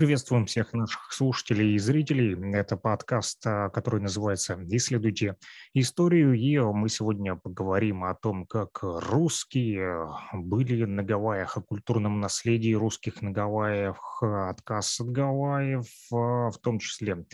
Приветствуем всех наших слушателей и зрителей. Это подкаст, а, который называется «Исследуйте историю». И мы сегодня поговорим о том, как русские были на Гавайях, о культурном наследии русских на Гавайях, отказ от Гавайев, а, в том числе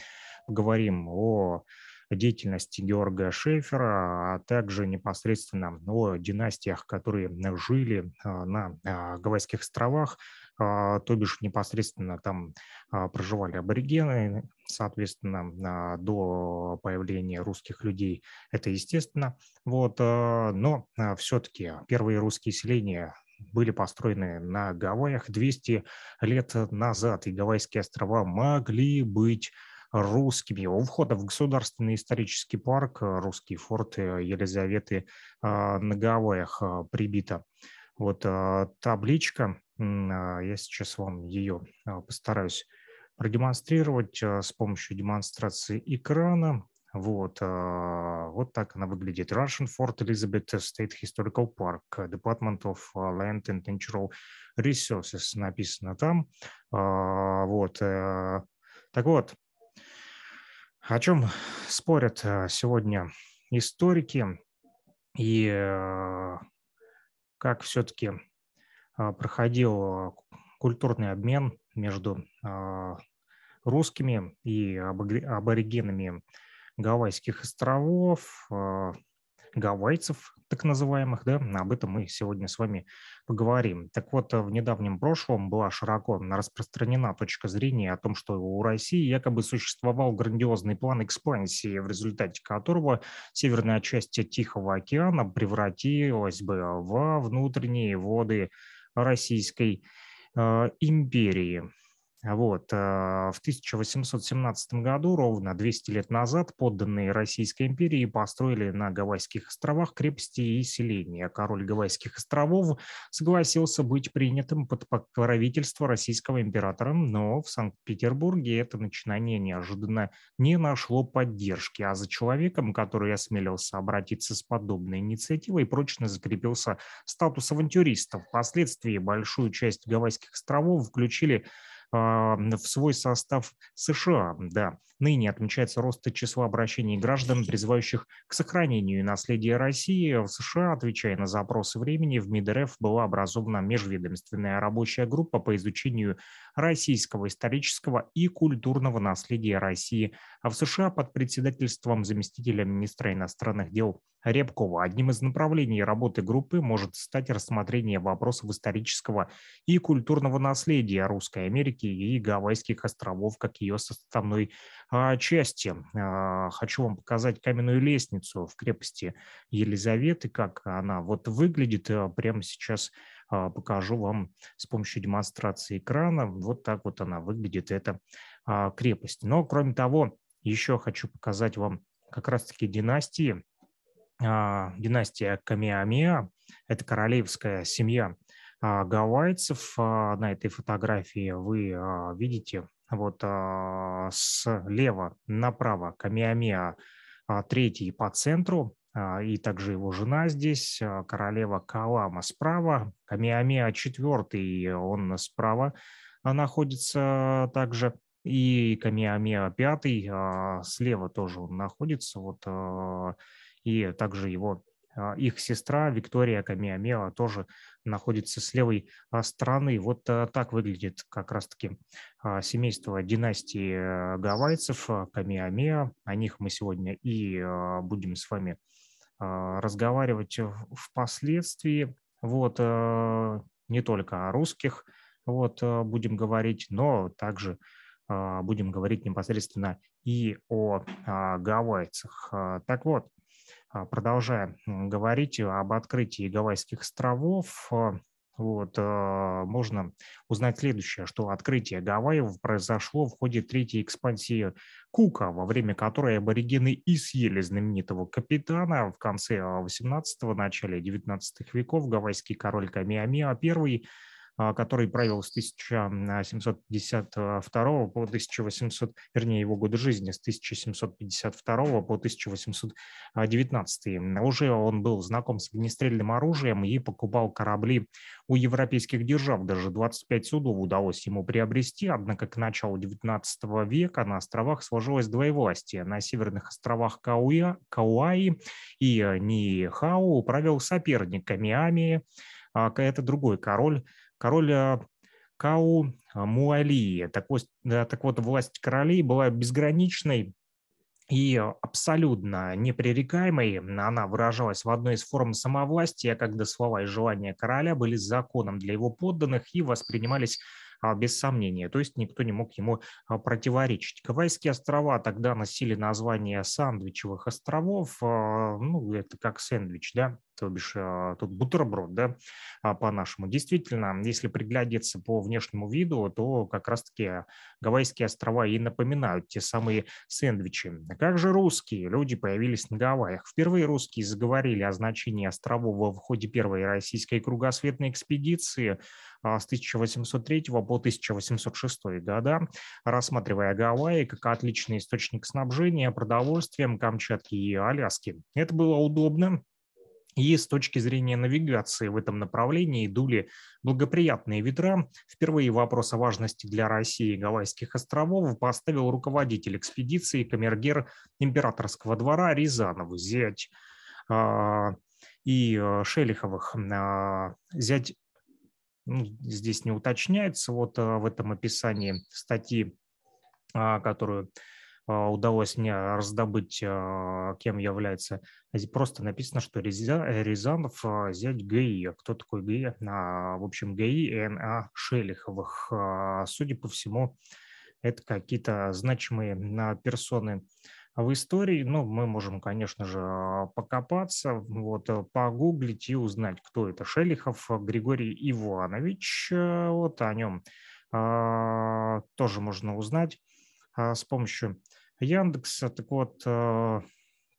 поговорим о деятельности Георга Шефера, а также непосредственно о династиях, которые жили а, на Гавайских островах, то бишь непосредственно там а, проживали аборигены, соответственно, а, до появления русских людей, это естественно. Вот, но все-таки первые русские селения были построены на Гавайях 200 лет назад, и Гавайские острова могли быть русскими. У входа в Государственный исторический парк русский форт Елизаветы на Гавайях прибита вот табличка а, я сейчас вам ее а, постараюсь продемонстрировать а, с помощью демонстрации экрана. Вот, вот так она выглядит. Russian Fort Elizabeth State Historical Park, Department of Land and Natural Resources написано там. Вот, э, так вот, о чем спорят сегодня историки и э, как все-таки а, проходил а, культурный обмен между а, русскими и аборигенами Гавайских островов, гавайцев, так называемых, да, об этом мы сегодня с вами поговорим. Так вот, в недавнем прошлом была широко распространена точка зрения о том, что у России якобы существовал грандиозный план экспансии, в результате которого северная часть Тихого океана превратилась бы во внутренние воды Российской э, империи. Вот. Э, в 1817 году, ровно 200 лет назад, подданные Российской империи построили на Гавайских островах крепости и селения. Король Гавайских островов согласился быть принятым под покровительство российского императора, но в Санкт-Петербурге это начинание неожиданно не нашло поддержки, а за человеком, который осмелился обратиться с подобной инициативой, прочно закрепился статус авантюриста. Впоследствии большую часть Гавайских островов включили в свой состав США. Да, ныне отмечается рост числа обращений граждан, призывающих к сохранению наследия России. В США, отвечая на запросы времени, в МИД РФ была образована межведомственная рабочая группа по изучению российского исторического и культурного наследия России, а в США под председательством заместителя министра иностранных дел Рябкова. Одним из направлений работы группы может стать рассмотрение вопросов исторического и культурного наследия Русской Америки и Гавайских островов как ее составной а, части. А, хочу вам показать каменную лестницу в крепости Елизаветы, как она вот выглядит а, прямо сейчас а, покажу вам с помощью демонстрации экрана. Вот так вот она выглядит, эта а, крепость. Но, кроме того, еще хочу показать вам как раз-таки династии. А, династия Камиамеа – это королевская семья гавайцев. На этой фотографии вы видите вот слева направо Камиамеа третий по центру, а, и также его жена здесь, а, королева Калама справа, Камиамеа четвертый, он справа а, находится также, и Камиамеа пятый слева тоже он находится, вот, и также его их сестра Виктория Камиамеа тоже находится с левой стороны. Вот так выглядит как раз-таки семейство династии гавайцев Камиамеа. О них мы сегодня и будем с вами а, разговаривать впоследствии. Вот, э, не только о русских вот, э, будем говорить, но также а, будем говорить непосредственно и о а, гавайцах. Так вот, продолжая говорить об открытии Гавайских островов, вот, э, можно узнать следующее, что открытие Гавайев произошло в ходе третьей экспансии Кука, во время которой аборигены и съели знаменитого капитана в конце 18-го, начале 19 веков. Гавайский король Камиамиа I а, который правил с 1752 по 1800, вернее, его годы жизни с 1752 по 1819. Уже он был знаком с огнестрельным оружием и покупал корабли у европейских держав. Даже 25 судов удалось ему приобрести, однако к началу 19 века на островах сложилось двоевластие. На северных островах Кауя, Кауаи и Нихау правил соперник Камиами, а, это другой король, король а, Кау Муали. Так вот, так вот, власть королей была безграничной и абсолютно непререкаемой. Она выражалась в одной из форм самовластия, когда слова и желания короля были законом для его подданных и воспринимались а, без сомнения, то есть никто не мог ему противоречить. Гавайские острова тогда носили название Сандвичевых островов, ну, это как сэндвич, да, то бишь а, тут бутерброд, да, а, по-нашему. Действительно, если приглядеться по внешнему виду, то как раз-таки Гавайские острова и напоминают те самые сэндвичи. Как же русские? Люди появились на Гавайях. Впервые русские заговорили о значении островов в ходе первой российской кругосветной экспедиции а, с 1803 по 1806 года, рассматривая Гавайи как отличный источник снабжения продовольствием Камчатки и Аляски. Это было удобно, и с точки зрения навигации в этом направлении дули благоприятные ветра. Впервые вопрос о важности для России Гавайских островов поставил руководитель экспедиции камергер императорского двора Рязанов, зять э, и а, Шелиховых. Э, зять ну, здесь не уточняется вот в этом описании статьи, которую а, удалось мне раздобыть, а, кем является. Просто написано, что Рязанов а, зять ГИ. Кто такой ГИ? В общем, ГИ Н.А. Шелиховых. Судя по всему, это какие-то значимые персоны в истории. Ну, мы можем, конечно же, покопаться, вот, погуглить и узнать, кто это Шелихов Григорий Иванович. Вот о нем тоже можно узнать с помощью Яндекса. Так вот, э,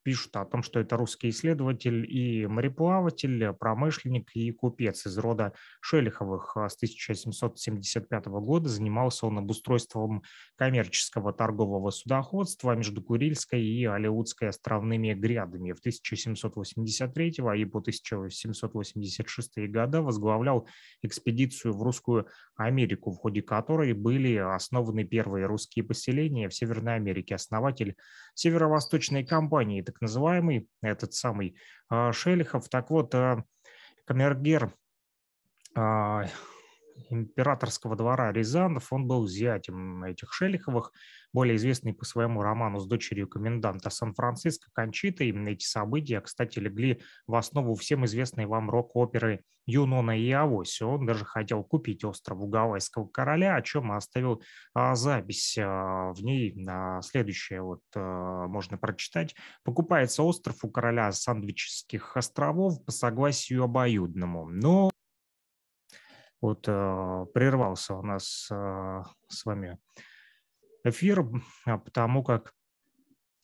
пишут о том, что это русский исследователь и мореплаватель, промышленник и купец из рода Шелиховых. А с 1775 года занимался он обустройством коммерческого торгового судоходства между Курильской и Алеутской островными грядами. В 1783 и по 1786 года возглавлял экспедицию в Русскую Америку, в ходе которой были основаны первые русские поселения в Северной Америке. Основатель северо-восточной компании, так называемый, этот самый а, Шелихов. Так вот, а, камергер а, императорского двора Рязанов, он был зятем этих Шелиховых, более известный по своему роману с дочерью коменданта Сан-Франциско Кончитой. Эти события, кстати, легли в основу всем известной вам рок-оперы Юнона и Авось. Он даже хотел купить остров у Гавайского короля, о чем оставил а, запись а, в ней. А, следующее вот а, можно прочитать. Покупается остров у короля Сандвических островов по согласию обоюдному. Но вот э, прервался у нас э, с вами эфир, потому как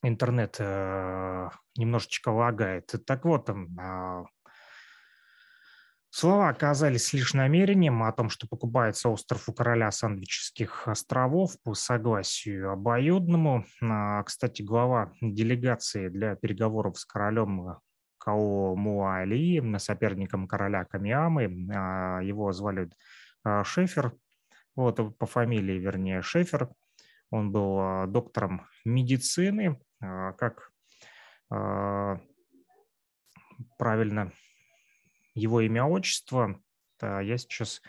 интернет немножечко лагает. Так вот, слова оказались лишь намерением о том, что покупается остров у короля Сандвических островов по согласию обоюдному. А, кстати, глава делегации для переговоров с королем Као Муали, соперником короля Камиамы. А, его звали а, Шефер, вот по фамилии, вернее, Шефер. Он был а, доктором медицины, как правильно его имя, отчество. Я сейчас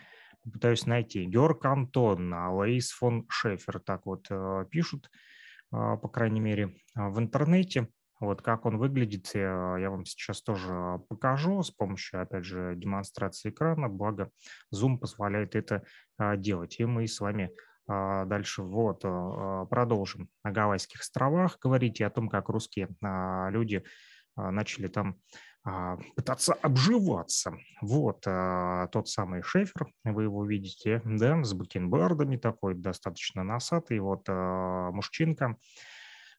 пытаюсь найти. Георг Антон, Лаис фон Шефер, так вот пишут, по крайней мере, в интернете. Вот как он выглядит, я вам сейчас тоже покажу с помощью, опять же, демонстрации экрана, благо Zoom позволяет это а, делать. И мы с вами а, дальше вот а, продолжим на Гавайских островах говорить и о том, как русские люди начали там пытаться обживаться. Вот тот самый Шефер, вы его видите, да, с бакенбардами такой, достаточно носатый, вот мужчинка.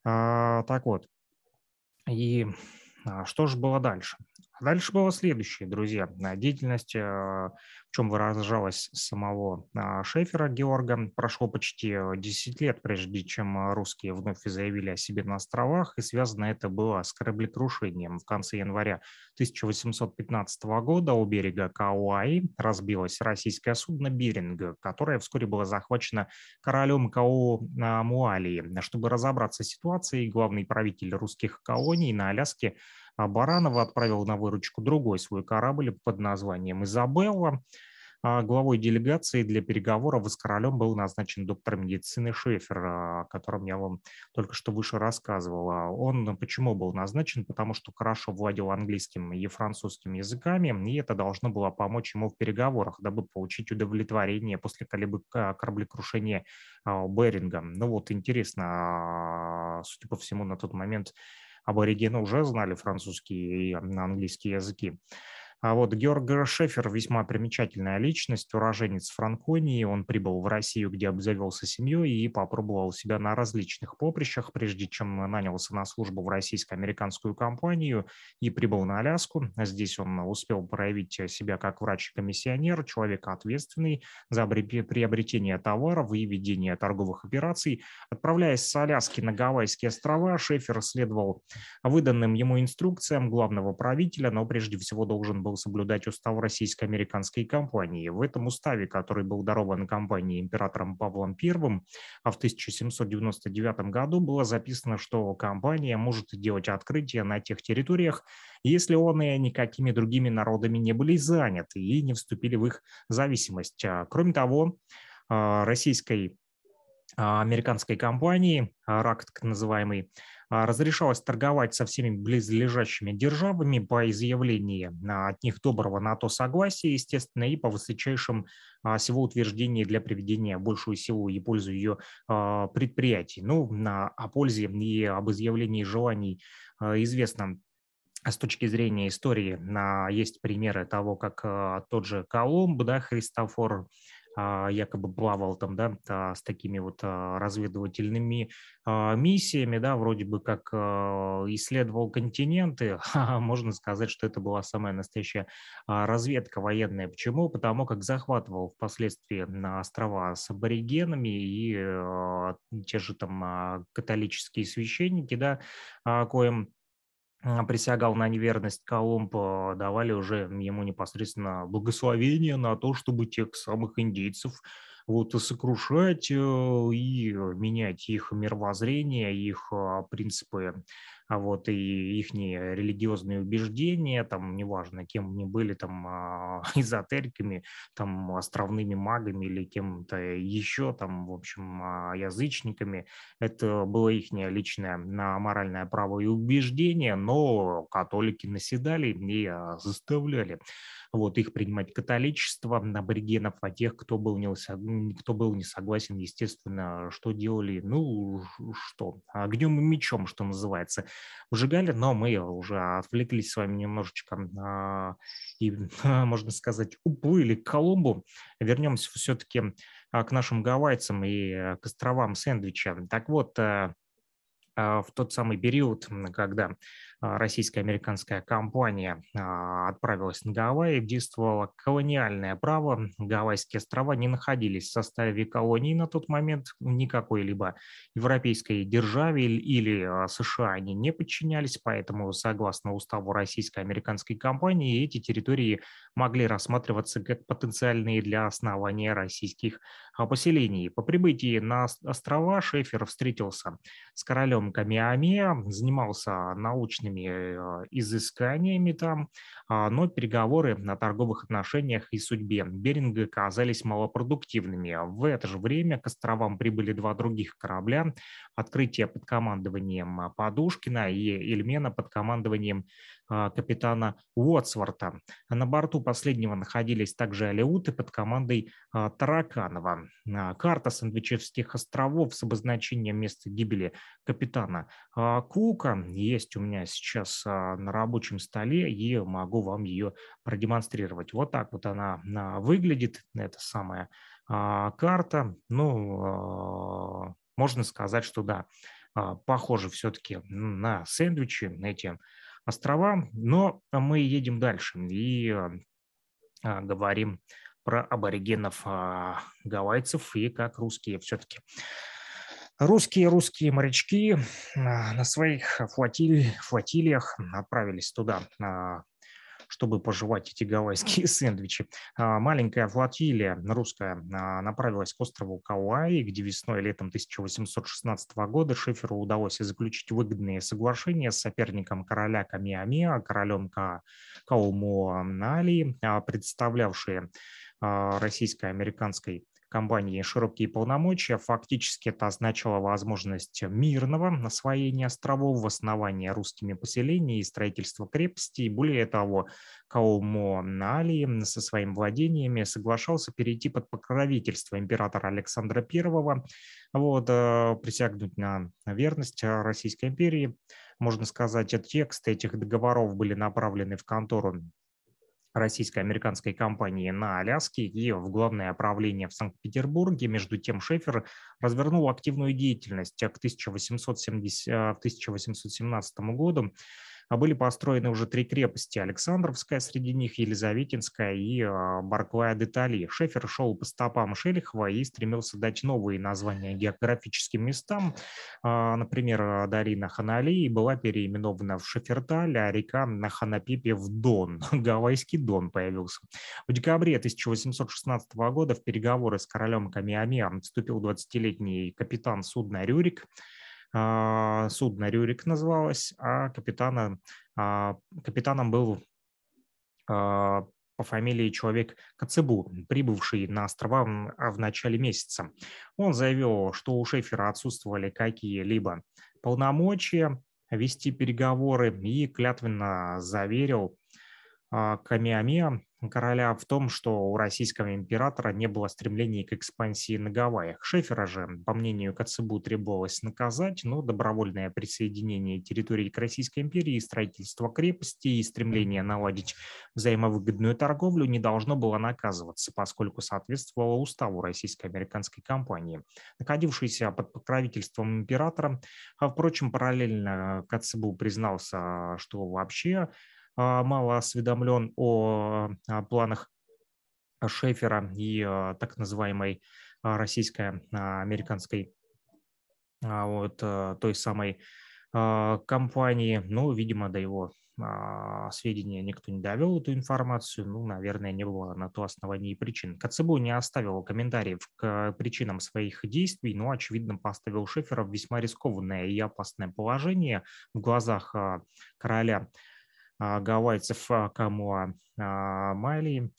Так вот, и а, что же было дальше? Дальше было следующее, друзья. Деятельность, э, в чем выражалась самого а, Шефера Георга, прошло почти 10 лет, прежде чем русские вновь заявили о себе на островах, и связано это было с кораблекрушением. В конце января 1815 года у берега Кауаи разбилось российское судно «Беринг», которое вскоре было захвачено королем Као Муалии. Чтобы разобраться с ситуацией, главный правитель русских колоний на Аляске а Баранова отправил на выручку другой свой корабль под названием «Изабелла». А главой делегации для переговоров с королем был назначен доктор медицины Шефер, о котором я вам только что выше рассказывал. Он почему был назначен? Потому что хорошо владел английским и французским языками, и это должно было помочь ему в переговорах, дабы получить удовлетворение после кораблекрушения а, Беринга. Ну вот, интересно, судя по всему, на тот момент аборигены уже знали французский и английский языки. А вот Георг Шефер весьма примечательная личность, уроженец Франконии. Он прибыл в Россию, где обзавелся семьей и попробовал себя на различных поприщах, прежде чем нанялся на службу в российско-американскую компанию и прибыл на Аляску. Здесь он успел проявить себя как врач-комиссионер, человек ответственный за приобретение товаров и ведение торговых операций. Отправляясь с Аляски на Гавайские острова, Шефер следовал выданным ему инструкциям главного правителя, но прежде всего должен был соблюдать устав российско-американской компании. В этом уставе, который был дарован компании императором Павлом I, а в 1799 году было записано, что компания может делать открытия на тех территориях, если он и никакими другими народами не были заняты и не вступили в их зависимость. А, кроме того, а, российской американской компании, РАК так называемый, а, разрешалось торговать со всеми близлежащими державами по изъявлении от них доброго на то согласия, естественно, и по высочайшим а, всего утверждений для приведения большую силу и пользу ее а, предприятий. Ну, о пользе и об изъявлении желаний известно с точки зрения истории есть примеры того, как тот же Колумб, да, Христофор а, якобы плавал там, да, с такими вот а, разведывательными а, миссиями, да, вроде бы как исследовал континенты, можно сказать, что это была самая настоящая разведка военная. Почему? Потому как захватывал впоследствии на острова с аборигенами и те же там католические священники, да, коим присягал на неверность Колумб, давали уже ему непосредственно благословение на то, чтобы тех самых индейцев вот сокрушать э, и менять их мировоззрение, их а, принципы а вот и их религиозные убеждения, там, неважно, кем они были, там, а, эзотериками, там, островными магами или кем-то еще, там, в общем, а, язычниками, это было их личное моральное право и убеждение, но католики наседали и а, заставляли вот, их принимать католичество, аборигенов, а тех, кто был, не, кто был не согласен, естественно, что делали? Ну, что? Огнем и мечом, что называется выжигали, но мы уже отвлеклись с вами немножечко а, и, можно сказать, уплыли к Колумбу. Вернемся все-таки а, к нашим гавайцам и э, к островам Сэндвича. Так вот, э, а, в тот самый период, когда а, российско-американская компания а, отправилась на Гавайи, действовало колониальное право. Гавайские острова не находились в составе колонии на тот момент никакой либо европейской державе или США они не подчинялись, поэтому согласно уставу российско-американской компании эти территории могли рассматриваться как потенциальные для основания российских поселений. По прибытии на острова Шефер встретился с королем Камиаме, занимался научными э, изысканиями там, а, но переговоры на торговых отношениях и судьбе Беринга оказались малопродуктивными. В это же время к островам прибыли два других корабля, открытие под командованием Подушкина и Эльмена под командованием а, капитана Уотсворта. На борту последнего находились также алеуты под командой а, Тараканова. Карта Сандвичевских островов с обозначением места гибели капитана а, Кука есть у меня сейчас на рабочем столе и могу вам ее продемонстрировать. Вот так вот она выглядит, эта самая карта. Ну, можно сказать, что да, похоже все-таки на сэндвичи, эти острова. Но мы едем дальше и а, говорим про аборигенов а, гавайцев и как русские все-таки русские русские морячки на своих флотиль, флотилиях отправились туда чтобы пожевать эти гавайские сэндвичи. А, маленькая флотилия русская а, направилась к острову Кауаи, где весной и летом 1816 года Шиферу удалось заключить выгодные соглашения с соперником короля Камиамеа, королем Ка Каумуанали, а, представлявшие российско-американской компании широкие полномочия. Фактически это означало возможность мирного освоения островов, основания русскими поселений и строительства крепостей. Более того, Каумо Нали со своими владениями соглашался перейти под покровительство императора Александра I, вот, э, присягнуть на верность Российской империи. Можно сказать, тексты этих договоров были направлены в контору российско-американской компании на Аляске и в главное правление в Санкт-Петербурге. Между тем Шефер развернул активную деятельность к 1870, 1817 году а были построены уже три крепости. Александровская, среди них Елизаветинская и а, Барклая де Тали. Шефер шел по стопам Шелихова и стремился дать новые названия географическим местам. А, например, Дарина Ханали была переименована в Шеферталь, а река на Ханапипе в Дон. Гавайский Дон появился. В декабре 1816 года в переговоры с королем Камиаме вступил 20-летний капитан судна Рюрик. А, судно «Рюрик» называлось, а капитана, а, капитаном был а, по фамилии человек Кацебу, прибывший на острова в начале месяца. Он заявил, что у Шефера отсутствовали какие-либо полномочия вести переговоры и клятвенно заверил Камиаме короля в том, что у российского императора не было стремлений к экспансии на Гавайях. Шефера же, по мнению Коцебу, требовалось наказать, но добровольное присоединение территории к Российской империи, строительство крепости и стремление наладить взаимовыгодную торговлю не должно было наказываться, поскольку соответствовало уставу российско-американской компании. Находившийся под покровительством императора, а, впрочем, параллельно Коцебу признался, что вообще а, мало осведомлен о планах Шефера и а, так называемой а, российско-американской вот той самой компании. Ну, видимо, до его сведения никто не довел эту информацию. Ну, наверное, не было на то оснований причин. Коцебу не оставил комментариев к причинам своих действий, но, очевидно, поставил Шефера в весьма рискованное и опасное положение в глазах короля а, гавайцев а, Камуа а, Майли.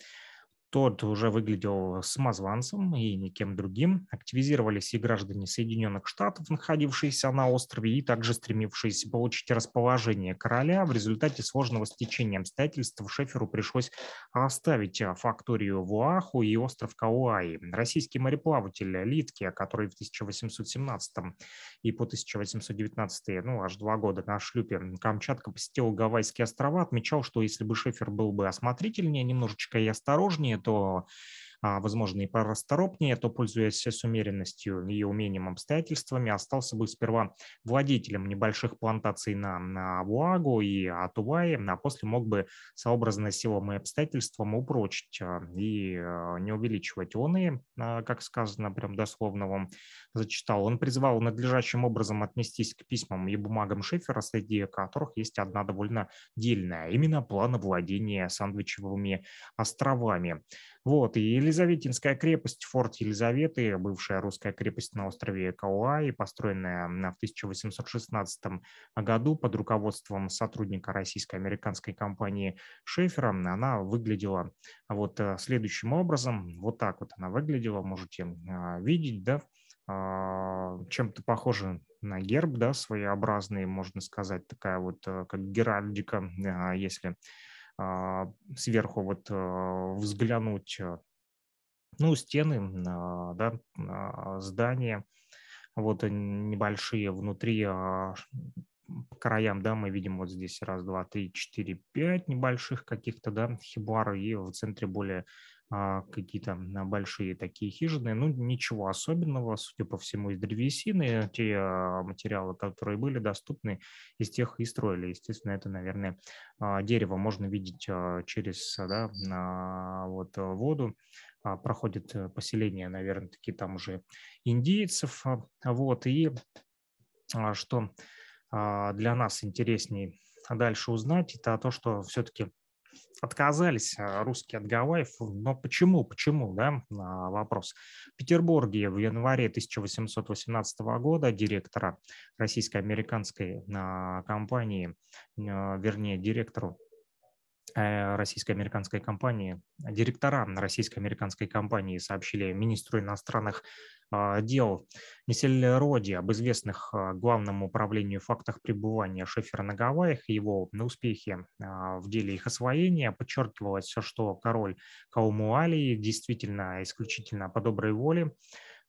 Тот уже выглядел самозванцем и никем другим. Активизировались и граждане Соединенных Штатов, находившиеся на острове, и также стремившиеся получить расположение короля. В результате сложного стечения обстоятельств Шеферу пришлось оставить факторию в Уаху и остров Кауаи. Российский мореплаватель Литке, который в 1817 и по 1819, ну, аж два года на шлюпе Камчатка посетил Гавайские острова, отмечал, что если бы Шефер был бы осмотрительнее немножечко и осторожнее, то возможно, и порасторопнее, то, пользуясь с умеренностью и умением обстоятельствами, остался бы сперва владетелем небольших плантаций на, на Вуагу и Атувае, а после мог бы, сообразно силам и обстоятельствам, упрочить а, и а, не увеличивать он и, как сказано, прям дословно вам зачитал. Он призвал надлежащим образом отнестись к письмам и бумагам Шефера, среди которых есть одна довольно дельная, именно план владения сандвичевыми островами. Вот, и Елизаветинская крепость, форт Елизаветы, бывшая русская крепость на острове Кауаи, построенная в 1816 году под руководством сотрудника российско-американской компании Шефера, она выглядела вот э, следующим образом. Вот так вот она выглядела, можете а, видеть, да, а, чем-то похоже на герб, да, своеобразный, можно сказать, такая вот э, как геральдика, а, если сверху вот а, взглянуть, э, ну, стены, да, здания, вот небольшие внутри по краям, да, мы видим вот здесь раз, два, три, четыре, пять небольших каких-то, да, хибар, и в центре более а, какие-то большие такие хижины. Ну, ничего особенного, судя по всему, из древесины. Те а, материалы, которые были доступны, из тех и строили. Естественно, это, наверное, а, дерево можно видеть через да, вот, воду. Проходит э, поселение, наверное, таки там уже индейцев. Вот, и что для нас интереснее дальше узнать, это то, что все-таки отказались а, русские от Гавайев. Но почему? Почему? Да? Вопрос. В Петербурге в январе 1818 года директора российско-американской а, компании, а, вернее, директору Э, российско-американской компании, директора российско-американской компании сообщили министру иностранных дел Несельроди об известных а, Главному управлению фактах пребывания Шефера на Гавайях его на успехе а, в деле их освоения. Подчеркивалось, что король Каумуалии действительно исключительно по доброй воле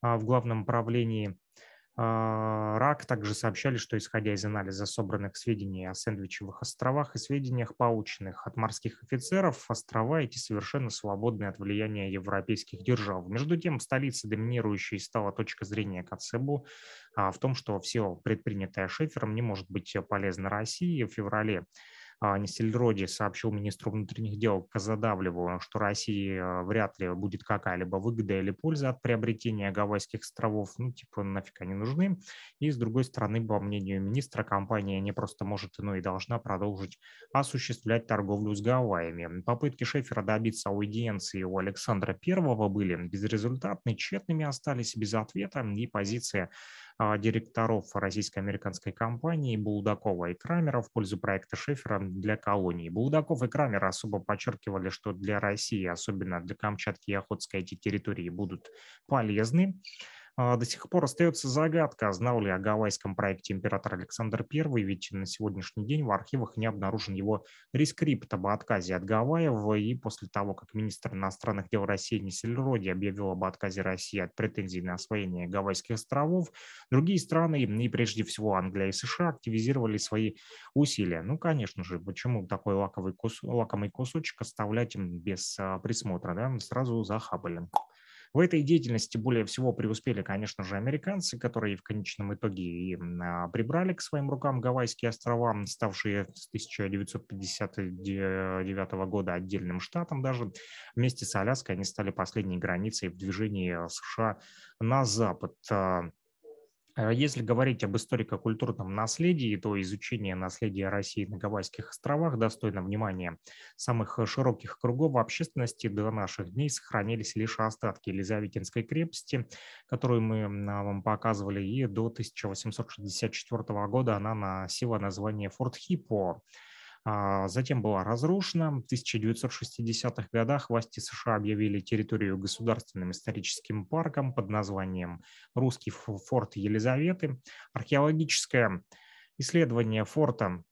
в главном управлении а, РАК также сообщали, что исходя из анализа собранных сведений о Сэндвичевых островах и сведениях, полученных от морских офицеров, острова эти совершенно свободны от влияния европейских держав. Между тем, в столице доминирующей стала точка зрения Кацебу а, в том, что все предпринятое Шефером не может быть полезно России. В феврале а, Несельроди сообщил министру внутренних дел Казадавлеву, что России а, вряд ли будет какая-либо выгода или польза от приобретения Гавайских островов, ну, типа, нафиг они нужны. И, с другой стороны, по мнению министра, компания не просто может, но и должна продолжить осуществлять торговлю с Гавайями. Попытки Шефера добиться аудиенции у Александра Первого были безрезультатны, тщетными остались без ответа, и позиция а, директоров российско-американской компании Булдакова и Крамера в пользу проекта Шефера для колонии. Булдаков и Крамер особо подчеркивали, что для России, особенно для Камчатки и Охотской эти территории будут полезны. А, до сих пор остается загадка, знал ли о гавайском проекте император Александр I, ведь на сегодняшний день в архивах не обнаружен его рескрипт об отказе от Гавайев, и после того, как министр иностранных дел России Несельроди объявил об отказе России от претензий на освоение Гавайских островов, другие страны, и прежде всего Англия и США, активизировали свои усилия. Ну, конечно же, почему такой лаковый кус... лакомый кусочек оставлять без а, присмотра, да, сразу захапали. В этой деятельности более всего преуспели, конечно же, американцы, которые в конечном итоге и а, прибрали к своим рукам Гавайские острова, ставшие с 1959 года отдельным штатом даже. Вместе с Аляской они стали последней границей в движении США на запад. Э, если говорить об историко-культурном наследии, то изучение наследия России на Гавайских островах достойно внимания самых широких кругов общественности до наших дней сохранились лишь остатки Елизаветинской крепости, которую мы вам показывали, и до 1864 года она носила название Форт Хиппо. А, затем была разрушена. В 1960-х годах власти США объявили территорию государственным историческим парком под названием «Русский форт Елизаветы». Археологическое исследование форта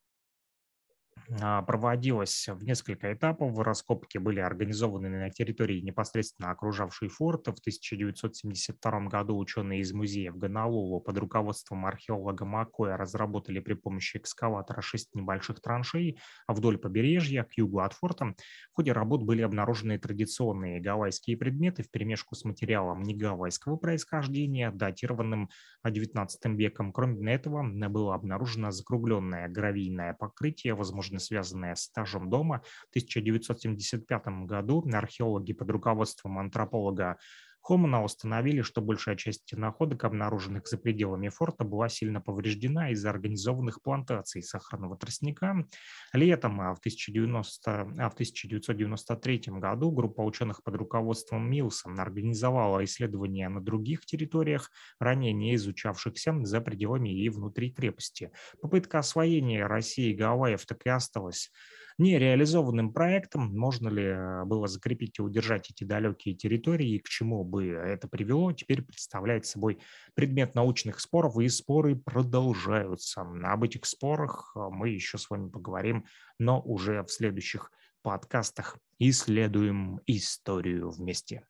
проводилась в несколько этапов. Раскопки были организованы на территории непосредственно окружавшей форт. В 1972 году ученые из музея в Гонолулу под руководством археолога Макоя разработали при помощи экскаватора шесть небольших траншей вдоль побережья к югу от форта. В ходе работ были обнаружены традиционные гавайские предметы в перемешку с материалом негавайского происхождения, датированным XIX веком. Кроме этого, было обнаружено закругленное гравийное покрытие, возможно, возможно, связанная с этажом дома. В 1975 году археологи под руководством антрополога Хомана установили, что большая часть находок, обнаруженных за пределами форта, была сильно повреждена из-за организованных плантаций сахарного тростника. Летом а в, 1990, а в 1993 году группа ученых под руководством Милса организовала исследования на других территориях, ранее не изучавшихся за пределами и внутри крепости. Попытка освоения России и Гавайев так и осталась нереализованным проектом. Можно ли э, было закрепить и удержать эти далекие территории, и к чему бы это привело, теперь представляет собой предмет научных споров, и споры продолжаются. Об этих спорах э, мы еще с вами поговорим, но уже в следующих подкастах исследуем историю вместе.